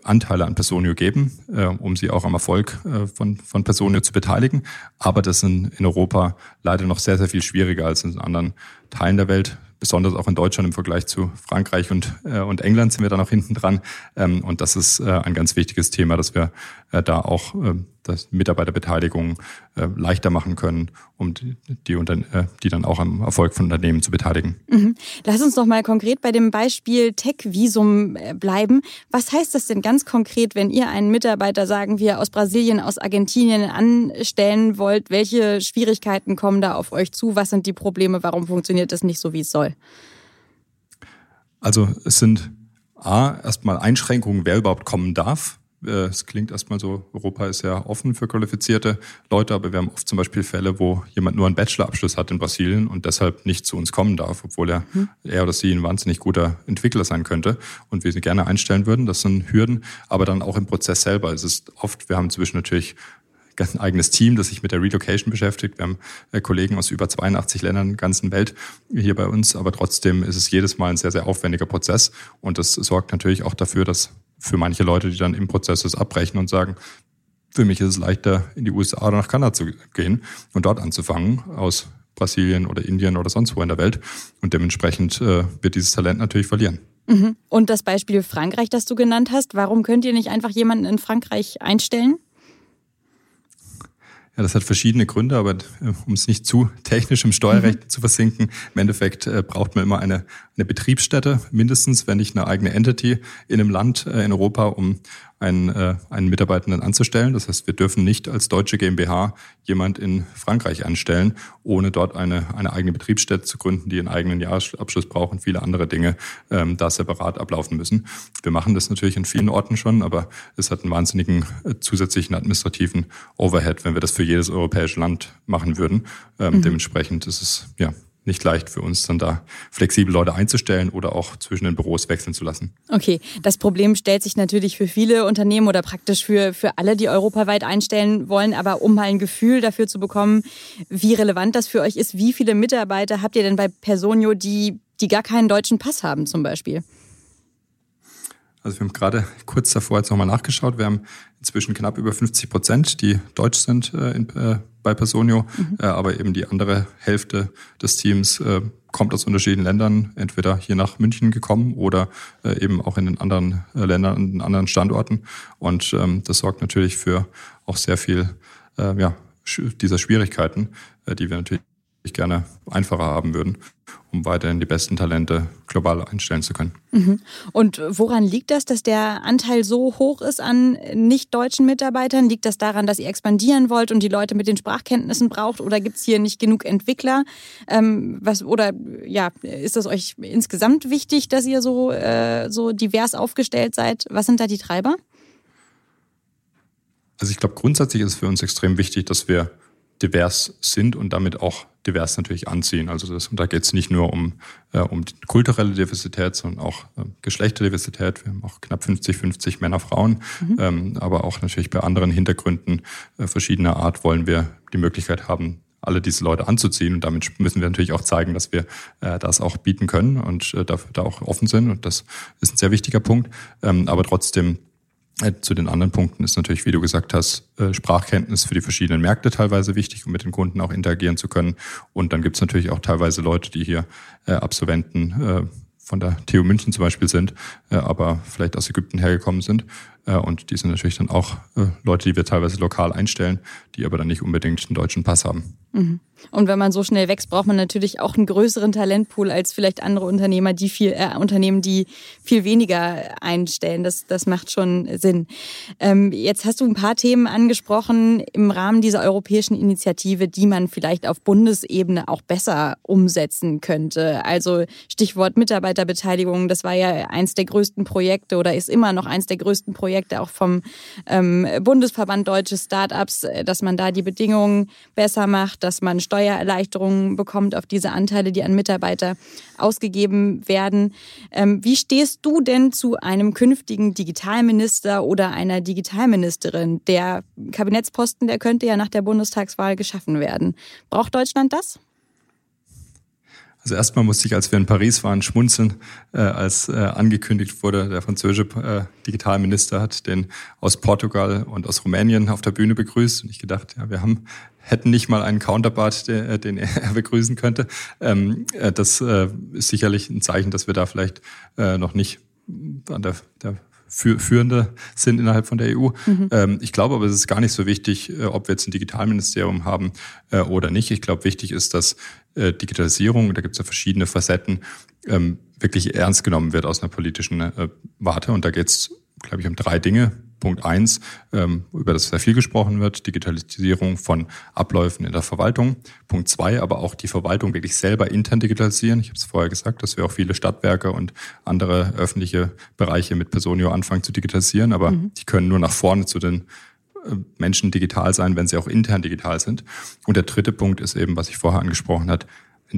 Anteile an Personio geben, äh, um sie auch am Erfolg äh, von, von Personio zu beteiligen. Aber das sind in Europa leider noch sehr, sehr viel schwieriger als in anderen Teilen der Welt besonders auch in Deutschland im Vergleich zu Frankreich und, äh, und England sind wir da noch hinten dran. Ähm, und das ist äh, ein ganz wichtiges Thema, dass wir äh, da auch äh, das Mitarbeiterbeteiligung äh, leichter machen können, um die, die, äh, die dann auch am Erfolg von Unternehmen zu beteiligen. Mhm. Lass uns noch mal konkret bei dem Beispiel Tech-Visum äh, bleiben. Was heißt das denn ganz konkret, wenn ihr einen Mitarbeiter, sagen wir, aus Brasilien, aus Argentinien anstellen wollt? Welche Schwierigkeiten kommen da auf euch zu? Was sind die Probleme? Warum funktioniert das nicht so, wie es soll? Also es sind A, erstmal Einschränkungen, wer überhaupt kommen darf. Äh, es klingt erstmal so, Europa ist ja offen für qualifizierte Leute, aber wir haben oft zum Beispiel Fälle, wo jemand nur einen Bachelorabschluss hat in Brasilien und deshalb nicht zu uns kommen darf, obwohl er, mhm. er oder sie ein wahnsinnig guter Entwickler sein könnte und wir sie gerne einstellen würden. Das sind Hürden, aber dann auch im Prozess selber. Es ist oft, wir haben inzwischen natürlich ein eigenes Team, das sich mit der Relocation beschäftigt. Wir haben äh, Kollegen aus über 82 Ländern der ganzen Welt hier bei uns, aber trotzdem ist es jedes Mal ein sehr, sehr aufwendiger Prozess und das sorgt natürlich auch dafür, dass für manche Leute, die dann im Prozess das abbrechen und sagen, für mich ist es leichter, in die USA oder nach Kanada zu gehen und dort anzufangen, aus Brasilien oder Indien oder sonst wo in der Welt. Und dementsprechend äh, wird dieses Talent natürlich verlieren. Mhm. Und das Beispiel Frankreich, das du genannt hast, warum könnt ihr nicht einfach jemanden in Frankreich einstellen? Ja, das hat verschiedene Gründe, aber äh, um es nicht zu technisch im Steuerrecht mhm. zu versinken, im Endeffekt äh, braucht man immer eine, eine Betriebsstätte, mindestens, wenn nicht eine eigene Entity in einem Land äh, in Europa, um einen, äh, einen Mitarbeitenden anzustellen. Das heißt, wir dürfen nicht als deutsche GmbH jemand in Frankreich anstellen, ohne dort eine, eine eigene Betriebsstätte zu gründen, die einen eigenen Jahresabschluss braucht und viele andere Dinge ähm, da separat ablaufen müssen. Wir machen das natürlich in vielen Orten schon, aber es hat einen wahnsinnigen äh, zusätzlichen administrativen Overhead, wenn wir das für jedes europäische Land machen würden. Ähm, mhm. Dementsprechend ist es ja nicht leicht für uns, dann da flexibel Leute einzustellen oder auch zwischen den Büros wechseln zu lassen. Okay, das Problem stellt sich natürlich für viele Unternehmen oder praktisch für, für alle, die europaweit einstellen wollen. Aber um mal ein Gefühl dafür zu bekommen, wie relevant das für euch ist, wie viele Mitarbeiter habt ihr denn bei Personio, die, die gar keinen deutschen Pass haben zum Beispiel? Also wir haben gerade kurz davor jetzt nochmal nachgeschaut. Wir haben inzwischen knapp über 50 Prozent, die deutsch sind äh, in, äh, bei Personio, mhm. äh, aber eben die andere Hälfte des Teams äh, kommt aus unterschiedlichen Ländern, entweder hier nach München gekommen oder äh, eben auch in den anderen äh, Ländern, in anderen Standorten. Und ähm, das sorgt natürlich für auch sehr viel äh, ja, dieser Schwierigkeiten, äh, die wir natürlich gerne einfacher haben würden, um weiterhin die besten Talente global einstellen zu können. Mhm. Und woran liegt das, dass der Anteil so hoch ist an nicht-deutschen Mitarbeitern? Liegt das daran, dass ihr expandieren wollt und die Leute mit den Sprachkenntnissen braucht? Oder gibt es hier nicht genug Entwickler? Ähm, was, oder ja, ist es euch insgesamt wichtig, dass ihr so, äh, so divers aufgestellt seid? Was sind da die Treiber? Also ich glaube, grundsätzlich ist es für uns extrem wichtig, dass wir divers sind und damit auch divers natürlich anziehen. Also das, und da geht es nicht nur um, äh, um kulturelle Diversität, sondern auch äh, Geschlechterdiversität. Wir haben auch knapp 50-50 Männer, Frauen, mhm. ähm, aber auch natürlich bei anderen Hintergründen äh, verschiedener Art wollen wir die Möglichkeit haben, alle diese Leute anzuziehen. Und damit müssen wir natürlich auch zeigen, dass wir äh, das auch bieten können und äh, dafür da auch offen sind. Und das ist ein sehr wichtiger Punkt. Ähm, aber trotzdem zu den anderen Punkten ist natürlich, wie du gesagt hast, äh, Sprachkenntnis für die verschiedenen Märkte teilweise wichtig, um mit den Kunden auch interagieren zu können. Und dann gibt es natürlich auch teilweise Leute, die hier äh, Absolventen von der TU München zum Beispiel sind, aber vielleicht aus Ägypten hergekommen sind. Und die sind natürlich dann auch Leute, die wir teilweise lokal einstellen, die aber dann nicht unbedingt einen deutschen Pass haben. Mhm. Und wenn man so schnell wächst, braucht man natürlich auch einen größeren Talentpool als vielleicht andere Unternehmer, die viel äh, Unternehmen, die viel weniger einstellen. Das, das macht schon Sinn. Ähm, jetzt hast du ein paar Themen angesprochen im Rahmen dieser europäischen Initiative, die man vielleicht auf Bundesebene auch besser umsetzen könnte. Also Stichwort Mitarbeiterbeteiligung, das war ja eins der größten Projekte oder ist immer noch eins der größten Projekte auch vom ähm, Bundesverband Deutsche Startups, äh, dass man da die Bedingungen besser macht, dass man Steuererleichterungen bekommt auf diese Anteile, die an Mitarbeiter ausgegeben werden. Ähm, wie stehst du denn zu einem künftigen Digitalminister oder einer Digitalministerin? Der Kabinettsposten, der könnte ja nach der Bundestagswahl geschaffen werden. Braucht Deutschland das? Also erstmal musste ich, als wir in Paris waren, schmunzeln, äh, als äh, angekündigt wurde, der französische äh, Digitalminister hat den aus Portugal und aus Rumänien auf der Bühne begrüßt. Und ich gedacht, ja, wir haben hätten nicht mal einen Counterpart, äh, den er begrüßen könnte. Ähm, äh, das äh, ist sicherlich ein Zeichen, dass wir da vielleicht noch nicht an der, der Führende sind innerhalb von der EU. Mhm. Ähm, ich glaube aber, es ist gar nicht so wichtig, äh, ob wir jetzt ein Digitalministerium haben äh, oder nicht. Ich glaube, wichtig ist, dass äh, Digitalisierung, da gibt es ja verschiedene Facetten, ähm, wirklich ernst genommen wird aus einer politischen Warte. Und da geht es, glaube ich, um drei Dinge. Punkt eins, ähm, über das sehr viel gesprochen wird, Digitalisierung von Abläufen in der Verwaltung. Punkt zwei, aber auch die Verwaltung wirklich selber intern digitalisieren. Ich habe es vorher gesagt, dass wir auch viele Stadtwerke und andere öffentliche Bereiche mit Personio anfangen zu digitalisieren, aber mhm. die können nur nach vorne zu den äh, Menschen digital sein, wenn sie auch intern digital sind. Und der dritte Punkt ist eben, was ich vorher angesprochen hat,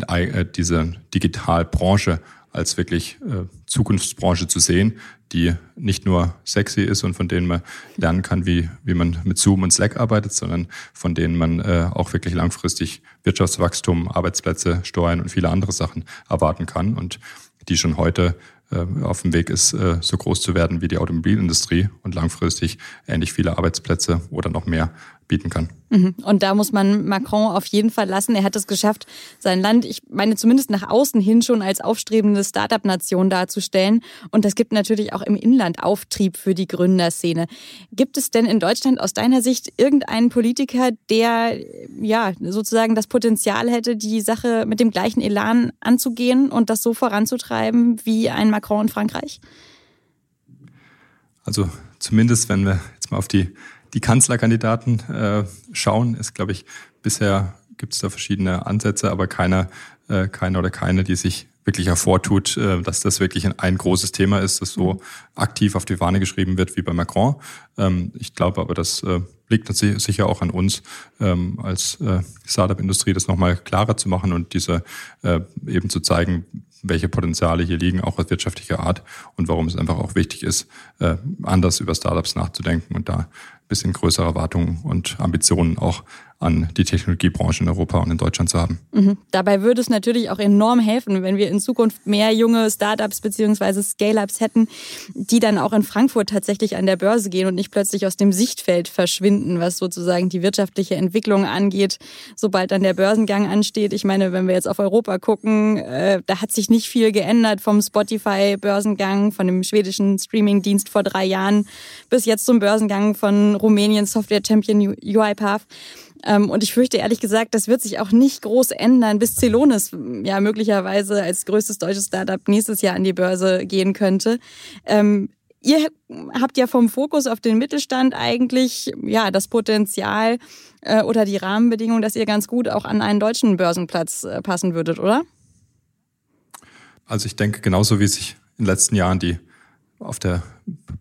äh, diese Digitalbranche als wirklich äh, Zukunftsbranche zu sehen, die nicht nur sexy ist und von denen man lernen kann, wie, wie man mit Zoom und Slack arbeitet, sondern von denen man äh, auch wirklich langfristig Wirtschaftswachstum, Arbeitsplätze, Steuern und viele andere Sachen erwarten kann und die schon heute äh, auf dem Weg ist, äh, so groß zu werden wie die Automobilindustrie und langfristig ähnlich viele Arbeitsplätze oder noch mehr bieten kann. Mhm. Und da muss man Macron auf jeden Fall lassen. Er hat es geschafft, sein Land, ich meine zumindest nach außen hin schon als aufstrebende Start-up-Nation darzustellen. Und das gibt natürlich auch im Inland Auftrieb für die Gründerszene. Gibt es denn in Deutschland aus deiner Sicht irgendeinen Politiker, der ja sozusagen das Potenzial hätte, die Sache mit dem gleichen Elan anzugehen und das so voranzutreiben wie ein Macron in Frankreich? Also zumindest, wenn wir jetzt mal auf die die Kanzlerkandidaten äh, schauen, ist, glaube ich, bisher gibt es da verschiedene Ansätze, aber keiner, äh, keiner oder keine, die sich wirklich hervortut, äh, dass das wirklich ein, ein großes Thema ist, das so aktiv auf die Fahne geschrieben wird wie bei Macron. Ähm, ich glaube aber, das äh, liegt sicher auch an uns ähm, als äh, Startup-Industrie, das nochmal klarer zu machen und diese äh, eben zu zeigen, welche Potenziale hier liegen, auch aus wirtschaftlicher Art und warum es einfach auch wichtig ist, äh, anders über Startups nachzudenken und da bisschen größere Erwartungen und Ambitionen auch an die Technologiebranche in Europa und in Deutschland zu haben. Mhm. Dabei würde es natürlich auch enorm helfen, wenn wir in Zukunft mehr junge Startups beziehungsweise Scale-ups hätten, die dann auch in Frankfurt tatsächlich an der Börse gehen und nicht plötzlich aus dem Sichtfeld verschwinden, was sozusagen die wirtschaftliche Entwicklung angeht, sobald dann der Börsengang ansteht. Ich meine, wenn wir jetzt auf Europa gucken, äh, da hat sich nicht viel geändert vom Spotify-Börsengang, von dem schwedischen Streaming-Dienst vor drei Jahren bis jetzt zum Börsengang von Rumäniens Software-Champion UiPath. Ähm, und ich fürchte ehrlich gesagt, das wird sich auch nicht groß ändern, bis Celonis ja möglicherweise als größtes deutsches Startup nächstes Jahr an die Börse gehen könnte. Ähm, ihr habt ja vom Fokus auf den Mittelstand eigentlich ja das Potenzial äh, oder die Rahmenbedingungen, dass ihr ganz gut auch an einen deutschen Börsenplatz äh, passen würdet, oder? Also ich denke, genauso wie sich in den letzten Jahren die auf der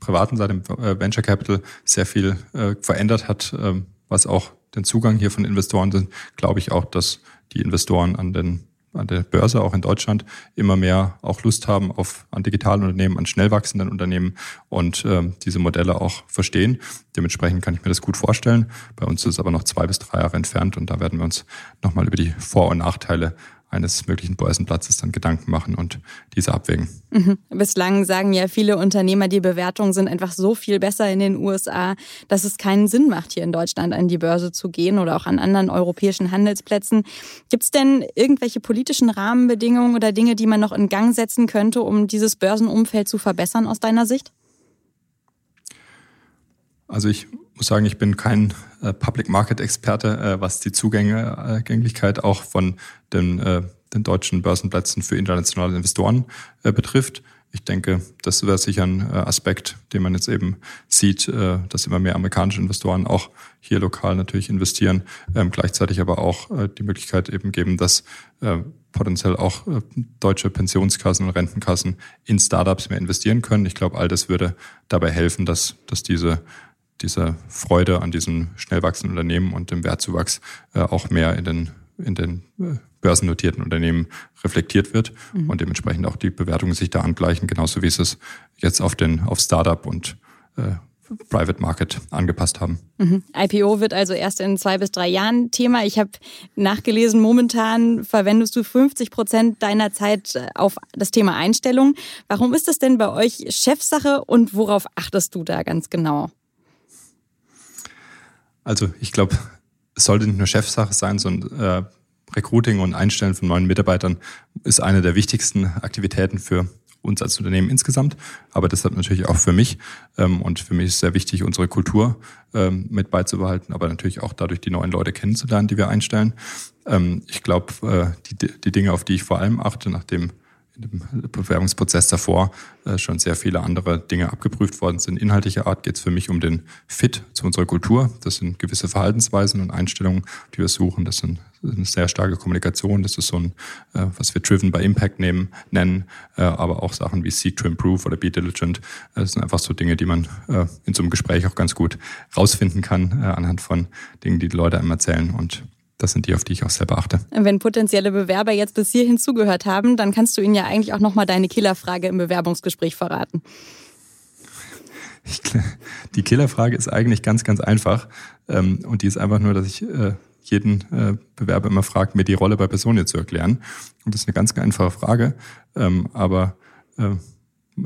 privaten Seite im äh, Venture Capital sehr viel äh, verändert hat, ähm, was auch den Zugang hier von Investoren sind, glaube ich auch, dass die Investoren an den an der Börse, auch in Deutschland, immer mehr auch Lust haben auf an digitalen Unternehmen, an schnell wachsenden Unternehmen und ähm, diese Modelle auch verstehen. Dementsprechend kann ich mir das gut vorstellen. Bei uns ist es aber noch zwei bis drei Jahre entfernt und da werden wir uns nochmal über die Vor- und Nachteile eines möglichen Börsenplatzes dann Gedanken machen und diese abwägen. Mhm. Bislang sagen ja viele Unternehmer, die Bewertungen sind einfach so viel besser in den USA, dass es keinen Sinn macht, hier in Deutschland an die Börse zu gehen oder auch an anderen europäischen Handelsplätzen. Gibt es denn irgendwelche politischen Rahmenbedingungen oder Dinge, die man noch in Gang setzen könnte, um dieses Börsenumfeld zu verbessern aus deiner Sicht? Also ich muss sagen, ich bin kein äh, Public Market Experte, äh, was die Zugänglichkeit auch von den, äh, den deutschen Börsenplätzen für internationale Investoren äh, betrifft. Ich denke, das wäre sicher ein äh, Aspekt, den man jetzt eben sieht, äh, dass immer mehr amerikanische Investoren auch hier lokal natürlich investieren, ähm, gleichzeitig aber auch äh, die Möglichkeit eben geben, dass äh, potenziell auch äh, deutsche Pensionskassen und Rentenkassen in Startups mehr investieren können. Ich glaube, all das würde dabei helfen, dass, dass diese diese Freude an diesen schnell wachsenden Unternehmen und dem Wertzuwachs äh, auch mehr in den, in den äh, börsennotierten Unternehmen reflektiert wird mhm. und dementsprechend auch die Bewertungen sich da angleichen, genauso wie es es jetzt auf den auf Startup und äh, Private Market angepasst haben. Mhm. IPO wird also erst in zwei bis drei Jahren Thema. Ich habe nachgelesen, momentan verwendest du 50 Prozent deiner Zeit auf das Thema Einstellung. Warum ist das denn bei euch Chefsache und worauf achtest du da ganz genau? Also ich glaube, es sollte nicht nur Chefsache sein, sondern äh, Recruiting und Einstellen von neuen Mitarbeitern ist eine der wichtigsten Aktivitäten für uns als Unternehmen insgesamt, aber deshalb natürlich auch für mich. Ähm, und für mich ist sehr wichtig, unsere Kultur ähm, mit beizubehalten, aber natürlich auch dadurch die neuen Leute kennenzulernen, die wir einstellen. Ähm, ich glaube, äh, die, die Dinge, auf die ich vor allem achte, nachdem im Bewerbungsprozess davor äh, schon sehr viele andere Dinge abgeprüft worden sind. Inhaltlicher Art geht es für mich um den Fit zu unserer Kultur. Das sind gewisse Verhaltensweisen und Einstellungen, die wir suchen. Das sind eine sehr starke Kommunikation. Das ist so ein, äh, was wir Driven by Impact nehmen, nennen, äh, aber auch Sachen wie Seek to Improve oder Be Diligent. Das sind einfach so Dinge, die man in so einem Gespräch auch ganz gut rausfinden kann anhand von Dingen, die die Leute einem erzählen und das sind die, auf die ich auch selber achte. Wenn potenzielle Bewerber jetzt bis hierhin zugehört haben, dann kannst du ihnen ja eigentlich auch nochmal deine Killerfrage im Bewerbungsgespräch verraten. Ich, die Killerfrage ist eigentlich ganz, ganz einfach. Ähm, und die ist einfach nur, dass ich äh, jeden äh, Bewerber immer frage, mir die Rolle bei Personen zu erklären. Und das ist eine ganz, ganz einfache Frage. Ähm, aber äh,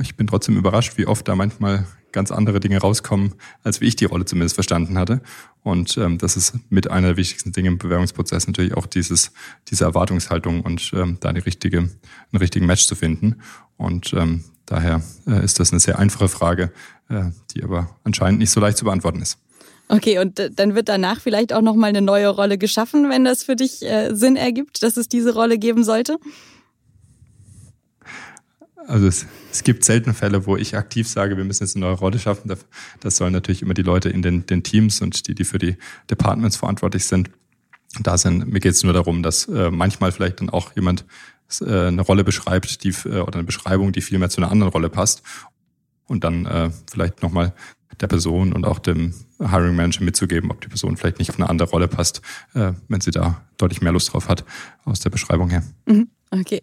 ich bin trotzdem überrascht, wie oft da manchmal ganz andere Dinge rauskommen, als wie ich die Rolle zumindest verstanden hatte. Und ähm, das ist mit einer der wichtigsten Dinge im Bewerbungsprozess natürlich auch dieses, diese Erwartungshaltung und ähm, da die richtige, einen richtigen Match zu finden. Und ähm, daher äh, ist das eine sehr einfache Frage, äh, die aber anscheinend nicht so leicht zu beantworten ist. Okay, und äh, dann wird danach vielleicht auch nochmal eine neue Rolle geschaffen, wenn das für dich äh, Sinn ergibt, dass es diese Rolle geben sollte? Also es, es gibt seltene Fälle, wo ich aktiv sage, wir müssen jetzt eine neue Rolle schaffen. Das sollen natürlich immer die Leute in den, den Teams und die, die für die Departments verantwortlich sind, da sind. Mir geht es nur darum, dass äh, manchmal vielleicht dann auch jemand äh, eine Rolle beschreibt, die äh, oder eine Beschreibung, die viel mehr zu einer anderen Rolle passt. Und dann äh, vielleicht nochmal der Person und auch dem Hiring Manager mitzugeben, ob die Person vielleicht nicht auf eine andere Rolle passt, äh, wenn sie da deutlich mehr Lust drauf hat aus der Beschreibung her. Mhm. Okay.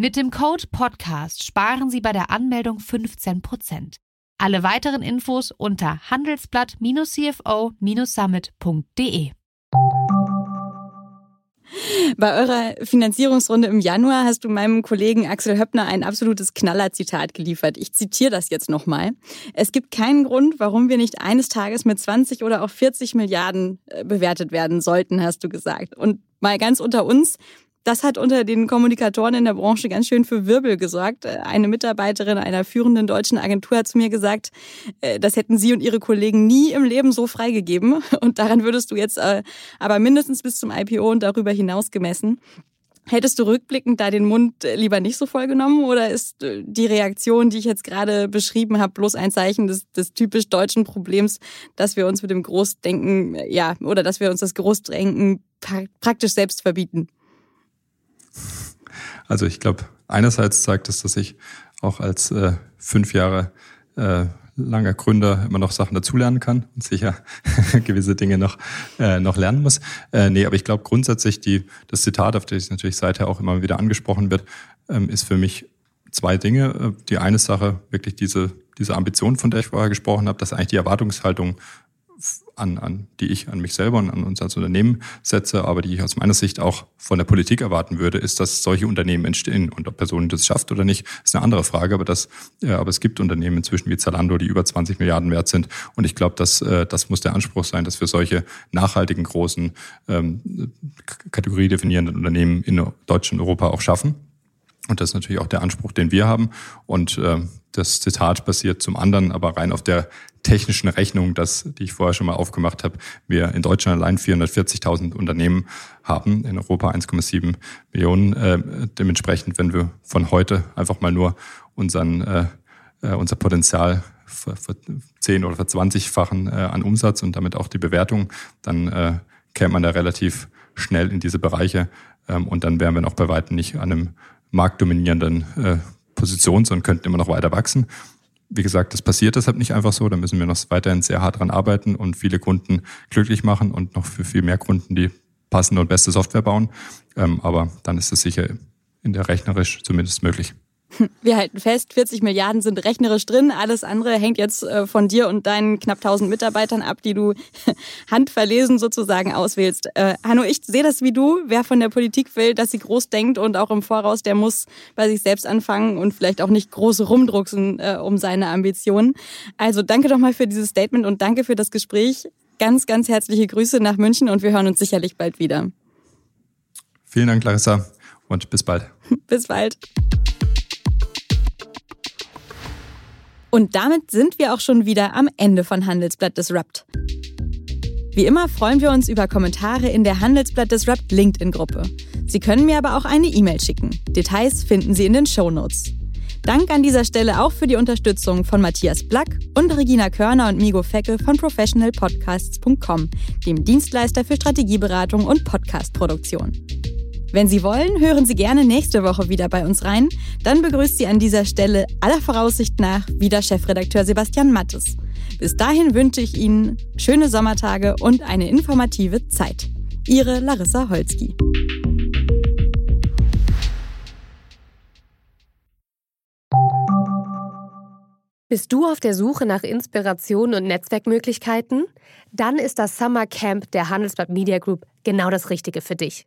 Mit dem Code Podcast sparen Sie bei der Anmeldung 15%. Alle weiteren Infos unter handelsblatt-cfo-summit.de. Bei eurer Finanzierungsrunde im Januar hast du meinem Kollegen Axel Höppner ein absolutes Knallerzitat geliefert. Ich zitiere das jetzt nochmal. Es gibt keinen Grund, warum wir nicht eines Tages mit 20 oder auch 40 Milliarden äh, bewertet werden sollten, hast du gesagt. Und mal ganz unter uns, das hat unter den Kommunikatoren in der Branche ganz schön für Wirbel gesorgt. Eine Mitarbeiterin einer führenden deutschen Agentur hat zu mir gesagt, äh, das hätten sie und ihre Kollegen nie im Leben so freigegeben. Und daran würdest du jetzt äh, aber mindestens bis zum IPO und darüber hinaus gemessen. Hättest du rückblickend da den Mund äh, lieber nicht so voll genommen oder ist die Reaktion, die ich jetzt gerade beschrieben habe, bloß ein Zeichen des, des typisch deutschen Problems, dass wir uns mit dem Großdenken, ja, oder dass wir uns das Großdenken praktisch selbst verbieten? Also ich glaube, einerseits zeigt es, dass ich auch als äh, fünf Jahre äh, langer Gründer immer noch Sachen dazulernen kann und sicher gewisse Dinge noch, äh, noch lernen muss. Äh, nee, aber ich glaube grundsätzlich, die, das Zitat, auf das natürlich seither auch immer wieder angesprochen wird, ähm, ist für mich zwei Dinge. Äh, die eine Sache, wirklich diese, diese Ambition, von der ich vorher gesprochen habe, dass eigentlich die Erwartungshaltung an, an, die ich an mich selber und an uns als Unternehmen setze, aber die ich aus meiner Sicht auch von der Politik erwarten würde, ist, dass solche Unternehmen entstehen. Und ob Personen das schafft oder nicht, ist eine andere Frage. Aber das, ja, aber es gibt Unternehmen inzwischen wie Zalando, die über 20 Milliarden wert sind. Und ich glaube, dass äh, das muss der Anspruch sein, dass wir solche nachhaltigen großen ähm, Kategorie definierenden Unternehmen in Deutschland und Europa auch schaffen. Und das ist natürlich auch der Anspruch, den wir haben. Und äh, das Zitat basiert zum anderen aber rein auf der technischen Rechnung, das, die ich vorher schon mal aufgemacht habe. Wir in Deutschland allein 440.000 Unternehmen haben, in Europa 1,7 Millionen. Äh, dementsprechend, wenn wir von heute einfach mal nur unseren, äh, äh unser Potenzial ver, ver 10 oder ver 20-fachen äh, an Umsatz und damit auch die Bewertung, dann äh, käme man da relativ schnell in diese Bereiche. Ähm, und dann wären wir noch bei weitem nicht an einem marktdominierenden äh, Position, sondern könnten immer noch weiter wachsen. Wie gesagt, das passiert deshalb nicht einfach so. Da müssen wir noch weiterhin sehr hart dran arbeiten und viele Kunden glücklich machen und noch für viel mehr Kunden die passende und beste Software bauen. Ähm, aber dann ist es sicher in der rechnerisch zumindest möglich. Wir halten fest, 40 Milliarden sind rechnerisch drin. Alles andere hängt jetzt äh, von dir und deinen knapp 1000 Mitarbeitern ab, die du handverlesen sozusagen auswählst. Äh, Hanno, ich sehe das wie du. Wer von der Politik will, dass sie groß denkt und auch im Voraus, der muss bei sich selbst anfangen und vielleicht auch nicht groß rumdrucksen äh, um seine Ambitionen. Also danke doch mal für dieses Statement und danke für das Gespräch. Ganz, ganz herzliche Grüße nach München und wir hören uns sicherlich bald wieder. Vielen Dank, Larissa, und bis bald. bis bald. Und damit sind wir auch schon wieder am Ende von Handelsblatt Disrupt. Wie immer freuen wir uns über Kommentare in der Handelsblatt Disrupt LinkedIn-Gruppe. Sie können mir aber auch eine E-Mail schicken. Details finden Sie in den Show Notes. Dank an dieser Stelle auch für die Unterstützung von Matthias Black und Regina Körner und Migo Fecke von professionalpodcasts.com, dem Dienstleister für Strategieberatung und Podcastproduktion. Wenn Sie wollen, hören Sie gerne nächste Woche wieder bei uns rein. Dann begrüßt Sie an dieser Stelle aller Voraussicht nach wieder Chefredakteur Sebastian Mattes. Bis dahin wünsche ich Ihnen schöne Sommertage und eine informative Zeit. Ihre Larissa Holzki. Bist du auf der Suche nach Inspiration und Netzwerkmöglichkeiten? Dann ist das Summer Camp der Handelsblatt Media Group genau das Richtige für dich.